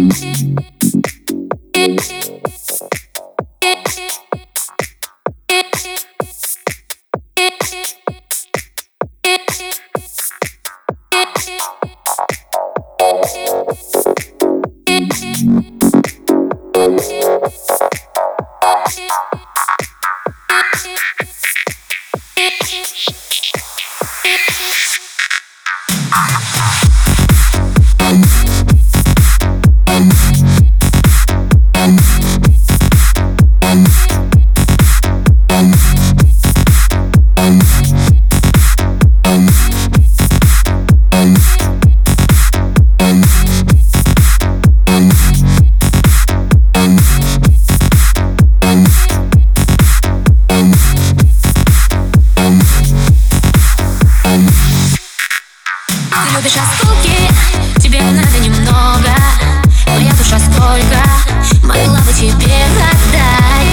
Música дыша скуки Тебе надо немного. Моя душа сколько Могла бы тебе отдать